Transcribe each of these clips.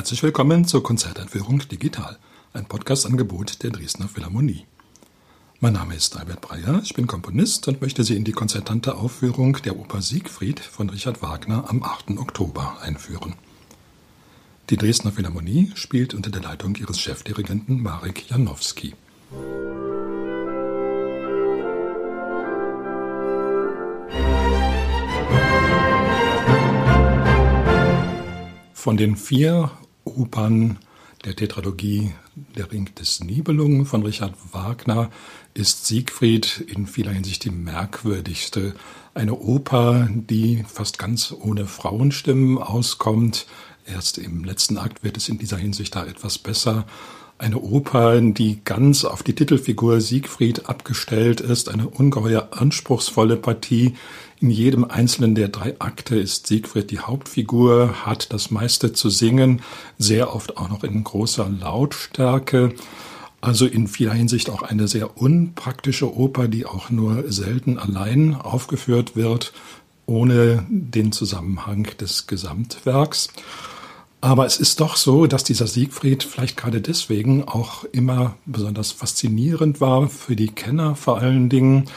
Herzlich willkommen zur Konzerteinführung Digital, ein Podcast-Angebot der Dresdner Philharmonie. Mein Name ist Albert Breyer, ich bin Komponist und möchte Sie in die konzertante Aufführung der Oper Siegfried von Richard Wagner am 8. Oktober einführen. Die Dresdner Philharmonie spielt unter der Leitung ihres Chefdirigenten Marek Janowski. Von den vier Opern der Tetralogie Der Ring des Nibelungen von Richard Wagner ist Siegfried in vieler Hinsicht die merkwürdigste. Eine Oper, die fast ganz ohne Frauenstimmen auskommt. Erst im letzten Akt wird es in dieser Hinsicht da etwas besser. Eine Oper, die ganz auf die Titelfigur Siegfried abgestellt ist, eine ungeheuer anspruchsvolle Partie. In jedem einzelnen der drei Akte ist Siegfried die Hauptfigur, hat das meiste zu singen, sehr oft auch noch in großer Lautstärke. Also in vieler Hinsicht auch eine sehr unpraktische Oper, die auch nur selten allein aufgeführt wird, ohne den Zusammenhang des Gesamtwerks. Aber es ist doch so, dass dieser Siegfried vielleicht gerade deswegen auch immer besonders faszinierend war für die Kenner vor allen Dingen.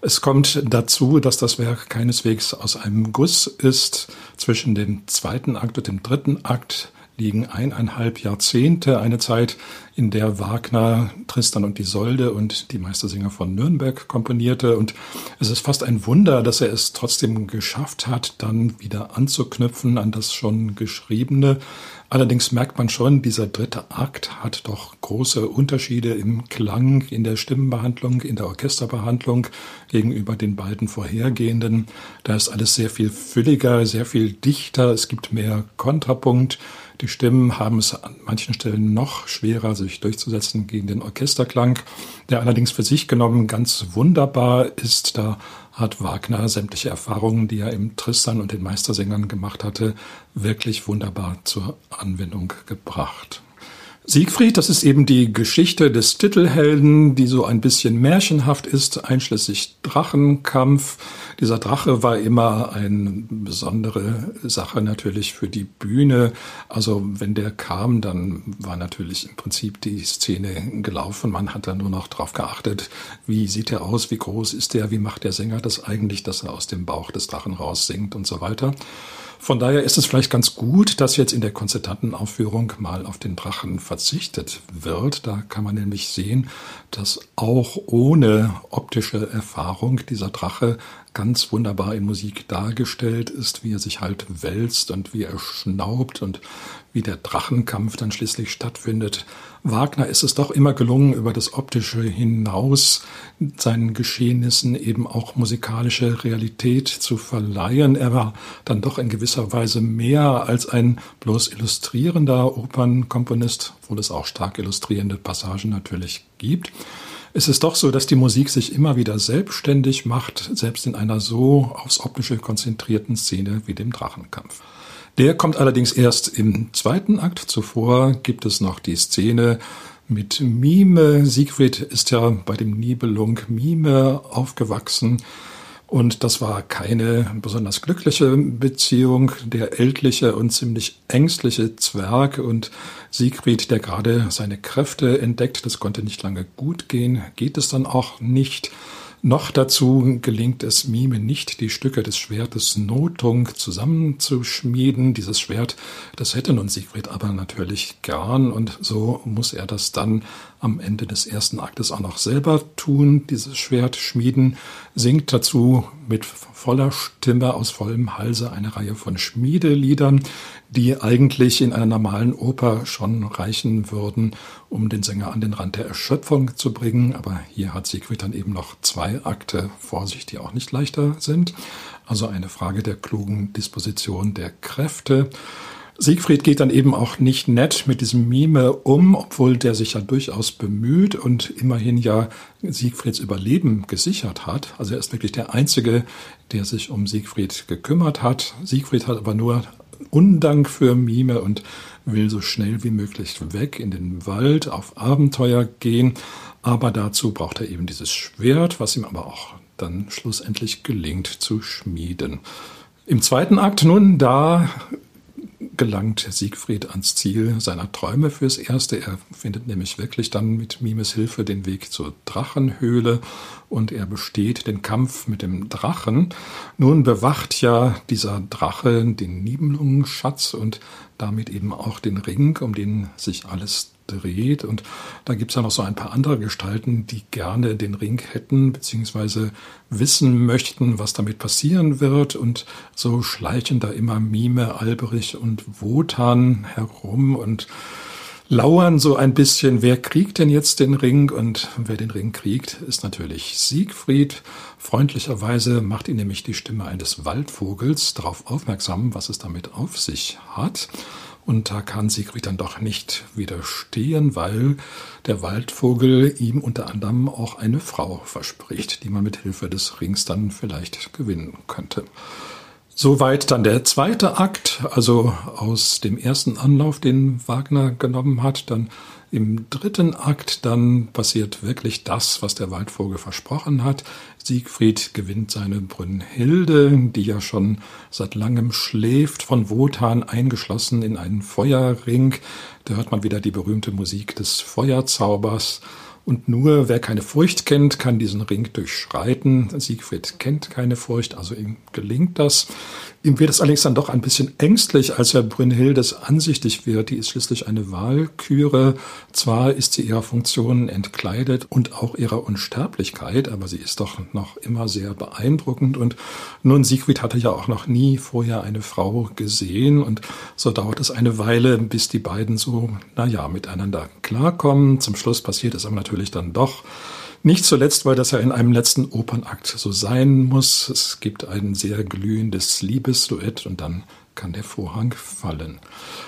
Es kommt dazu, dass das Werk keineswegs aus einem Guss ist. Zwischen dem zweiten Akt und dem dritten Akt liegen eineinhalb Jahrzehnte, eine Zeit, in der Wagner Tristan und Isolde und die Meistersinger von Nürnberg komponierte. Und es ist fast ein Wunder, dass er es trotzdem geschafft hat, dann wieder anzuknüpfen an das schon Geschriebene. Allerdings merkt man schon, dieser dritte Akt hat doch große Unterschiede im Klang, in der Stimmenbehandlung, in der Orchesterbehandlung gegenüber den beiden vorhergehenden. Da ist alles sehr viel fülliger, sehr viel dichter, es gibt mehr Kontrapunkt. Die Stimmen haben es an manchen Stellen noch schwerer, sich durchzusetzen gegen den Orchesterklang, der allerdings für sich genommen ganz wunderbar ist. Da hat Wagner sämtliche Erfahrungen, die er im Tristan und den Meistersängern gemacht hatte, wirklich wunderbar zur Anwendung gebracht. Siegfried, das ist eben die Geschichte des Titelhelden, die so ein bisschen märchenhaft ist, einschließlich Drachenkampf. Dieser Drache war immer eine besondere Sache natürlich für die Bühne. Also wenn der kam, dann war natürlich im Prinzip die Szene gelaufen. Man hat dann nur noch darauf geachtet, wie sieht er aus, wie groß ist er, wie macht der Sänger das eigentlich, dass er aus dem Bauch des Drachen raus singt und so weiter. Von daher ist es vielleicht ganz gut, dass jetzt in der konzertanten Aufführung mal auf den Drachen verzichtet wird. Da kann man nämlich sehen, dass auch ohne optische Erfahrung dieser Drache ganz wunderbar in Musik dargestellt ist, wie er sich halt wälzt und wie er schnaubt und wie der Drachenkampf dann schließlich stattfindet. Wagner ist es doch immer gelungen, über das Optische hinaus seinen Geschehnissen eben auch musikalische Realität zu verleihen. Er war dann doch in gewisser Weise mehr als ein bloß illustrierender Opernkomponist, obwohl es auch stark illustrierende Passagen natürlich gibt. Es ist doch so, dass die Musik sich immer wieder selbstständig macht, selbst in einer so aufs Optische konzentrierten Szene wie dem Drachenkampf. Der kommt allerdings erst im zweiten Akt. Zuvor gibt es noch die Szene mit Mime. Siegfried ist ja bei dem Nibelung Mime aufgewachsen. Und das war keine besonders glückliche Beziehung. Der ältliche und ziemlich ängstliche Zwerg und Siegfried, der gerade seine Kräfte entdeckt, das konnte nicht lange gut gehen, geht es dann auch nicht. Noch dazu gelingt es Mime nicht, die Stücke des Schwertes Notung zusammenzuschmieden. Dieses Schwert, das hätte nun Siegfried aber natürlich gern und so muss er das dann am Ende des ersten Aktes auch noch selber tun, dieses Schwert schmieden, singt dazu mit voller Stimme aus vollem Halse eine Reihe von Schmiedeliedern, die eigentlich in einer normalen Oper schon reichen würden, um den Sänger an den Rand der Erschöpfung zu bringen. Aber hier hat Siegfried dann eben noch zwei Akte vor sich, die auch nicht leichter sind. Also eine Frage der klugen Disposition der Kräfte. Siegfried geht dann eben auch nicht nett mit diesem Mime um, obwohl der sich ja durchaus bemüht und immerhin ja Siegfrieds Überleben gesichert hat. Also er ist wirklich der Einzige, der sich um Siegfried gekümmert hat. Siegfried hat aber nur Undank für Mime und will so schnell wie möglich weg in den Wald auf Abenteuer gehen. Aber dazu braucht er eben dieses Schwert, was ihm aber auch dann schlussendlich gelingt zu schmieden. Im zweiten Akt nun, da gelangt Siegfried ans Ziel seiner Träume fürs Erste. Er findet nämlich wirklich dann mit Mimes Hilfe den Weg zur Drachenhöhle und er besteht den Kampf mit dem Drachen. Nun bewacht ja dieser Drache den Nibelungenschatz und damit eben auch den Ring, um den sich alles dreht. Und da gibt es ja noch so ein paar andere Gestalten, die gerne den Ring hätten, beziehungsweise wissen möchten, was damit passieren wird. Und so schleichen da immer Mime, Alberich und Wotan herum und lauern so ein bisschen, wer kriegt denn jetzt den Ring? Und wer den Ring kriegt, ist natürlich Siegfried. Freundlicherweise macht ihn nämlich die Stimme eines Waldvogels darauf aufmerksam, was es damit auf sich hat. Und da kann Siegfried dann doch nicht widerstehen, weil der Waldvogel ihm unter anderem auch eine Frau verspricht, die man mit Hilfe des Rings dann vielleicht gewinnen könnte. Soweit dann der zweite Akt, also aus dem ersten Anlauf, den Wagner genommen hat, dann im dritten Akt dann passiert wirklich das, was der Waldvogel versprochen hat. Siegfried gewinnt seine Brünnhilde, die ja schon seit langem schläft, von Wotan eingeschlossen in einen Feuerring. Da hört man wieder die berühmte Musik des Feuerzaubers. Und nur wer keine Furcht kennt, kann diesen Ring durchschreiten. Siegfried kennt keine Furcht, also ihm gelingt das. Ihm wird es allerdings dann doch ein bisschen ängstlich, als er Brünnhildes ansichtig wird. Die ist schließlich eine Wahlküre. Zwar ist sie ihrer Funktion entkleidet und auch ihrer Unsterblichkeit, aber sie ist doch noch immer sehr beeindruckend. Und nun, Siegfried hatte ja auch noch nie vorher eine Frau gesehen. Und so dauert es eine Weile, bis die beiden so, naja, miteinander klarkommen. Zum Schluss passiert es aber natürlich dann doch. Nicht zuletzt, weil das ja in einem letzten Opernakt so sein muss. Es gibt ein sehr glühendes Liebesduett und dann kann der Vorhang fallen.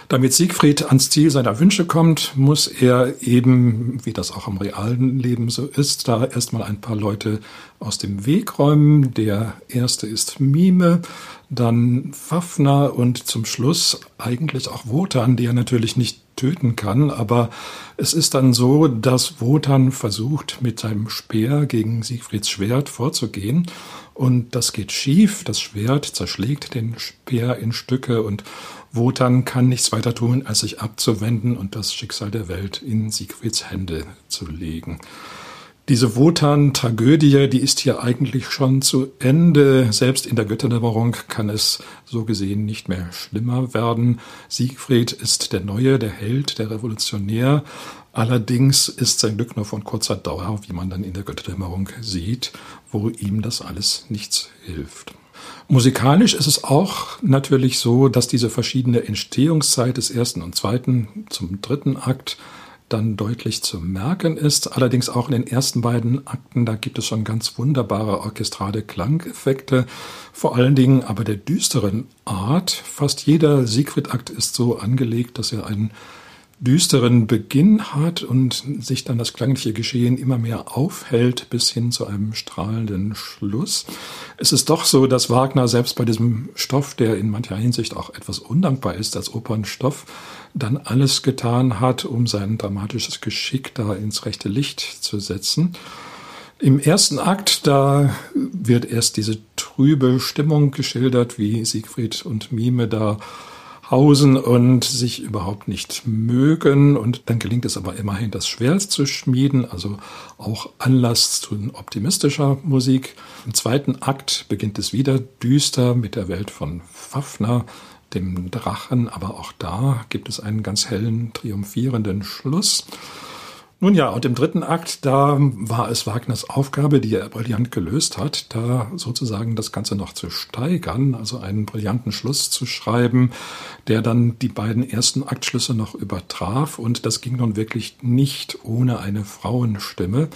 Damit Siegfried ans Ziel seiner Wünsche kommt, muss er eben, wie das auch im realen Leben so ist, da erstmal ein paar Leute aus dem Weg räumen. Der erste ist Mime, dann Fafner und zum Schluss eigentlich auch Wotan, die er natürlich nicht töten kann. Aber es ist dann so, dass Wotan versucht, mit seinem Speer gegen Siegfrieds Schwert vorzugehen. Und das geht schief. Das Schwert zerschlägt den Speer in Stücke und Wotan kann nichts weiter tun, als sich abzuwenden und das Schicksal der Welt in Siegfrieds Hände zu legen. Diese Wotan-Tragödie, die ist hier eigentlich schon zu Ende. Selbst in der Götterdämmerung kann es so gesehen nicht mehr schlimmer werden. Siegfried ist der Neue, der Held, der Revolutionär. Allerdings ist sein Glück nur von kurzer Dauer, wie man dann in der Götterdämmerung sieht, wo ihm das alles nichts hilft. Musikalisch ist es auch natürlich so, dass diese verschiedene Entstehungszeit des ersten und zweiten zum dritten Akt dann deutlich zu merken ist. Allerdings auch in den ersten beiden Akten, da gibt es schon ganz wunderbare orchestrale Klangeffekte, vor allen Dingen aber der düsteren Art. Fast jeder Siegfried-Akt ist so angelegt, dass er einen düsteren Beginn hat und sich dann das klangliche Geschehen immer mehr aufhält bis hin zu einem strahlenden Schluss. Es ist doch so, dass Wagner selbst bei diesem Stoff, der in mancher Hinsicht auch etwas undankbar ist als Opernstoff, dann alles getan hat, um sein dramatisches Geschick da ins rechte Licht zu setzen. Im ersten Akt, da wird erst diese trübe Stimmung geschildert, wie Siegfried und Mime da hausen und sich überhaupt nicht mögen. Und dann gelingt es aber immerhin, das Schwert zu schmieden, also auch Anlass zu optimistischer Musik. Im zweiten Akt beginnt es wieder düster mit der Welt von Fafner dem Drachen, aber auch da gibt es einen ganz hellen, triumphierenden Schluss. Nun ja, und im dritten Akt, da war es Wagners Aufgabe, die er brillant gelöst hat, da sozusagen das Ganze noch zu steigern, also einen brillanten Schluss zu schreiben, der dann die beiden ersten Aktschlüsse noch übertraf. Und das ging nun wirklich nicht ohne eine Frauenstimme.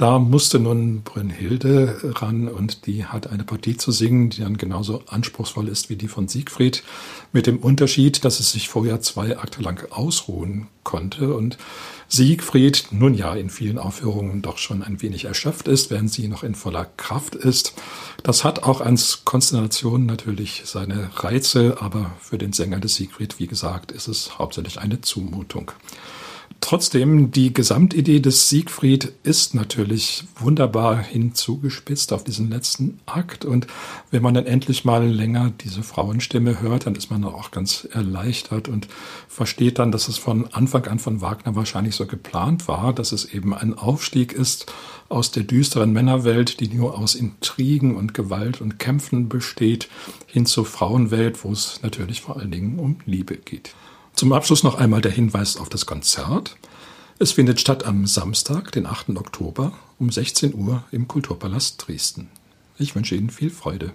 Da musste nun Brünnhilde ran und die hat eine Partie zu singen, die dann genauso anspruchsvoll ist wie die von Siegfried, mit dem Unterschied, dass es sich vorher zwei Akte lang ausruhen konnte und Siegfried nun ja in vielen Aufführungen doch schon ein wenig erschöpft ist, während sie noch in voller Kraft ist. Das hat auch als Konstellation natürlich seine Reize, aber für den Sänger des Siegfried, wie gesagt, ist es hauptsächlich eine Zumutung. Trotzdem, die Gesamtidee des Siegfried ist natürlich wunderbar hinzugespitzt auf diesen letzten Akt. Und wenn man dann endlich mal länger diese Frauenstimme hört, dann ist man auch ganz erleichtert und versteht dann, dass es von Anfang an von Wagner wahrscheinlich so geplant war, dass es eben ein Aufstieg ist aus der düsteren Männerwelt, die nur aus Intrigen und Gewalt und Kämpfen besteht, hin zur Frauenwelt, wo es natürlich vor allen Dingen um Liebe geht. Zum Abschluss noch einmal der Hinweis auf das Konzert. Es findet statt am Samstag, den 8. Oktober um 16 Uhr im Kulturpalast Dresden. Ich wünsche Ihnen viel Freude.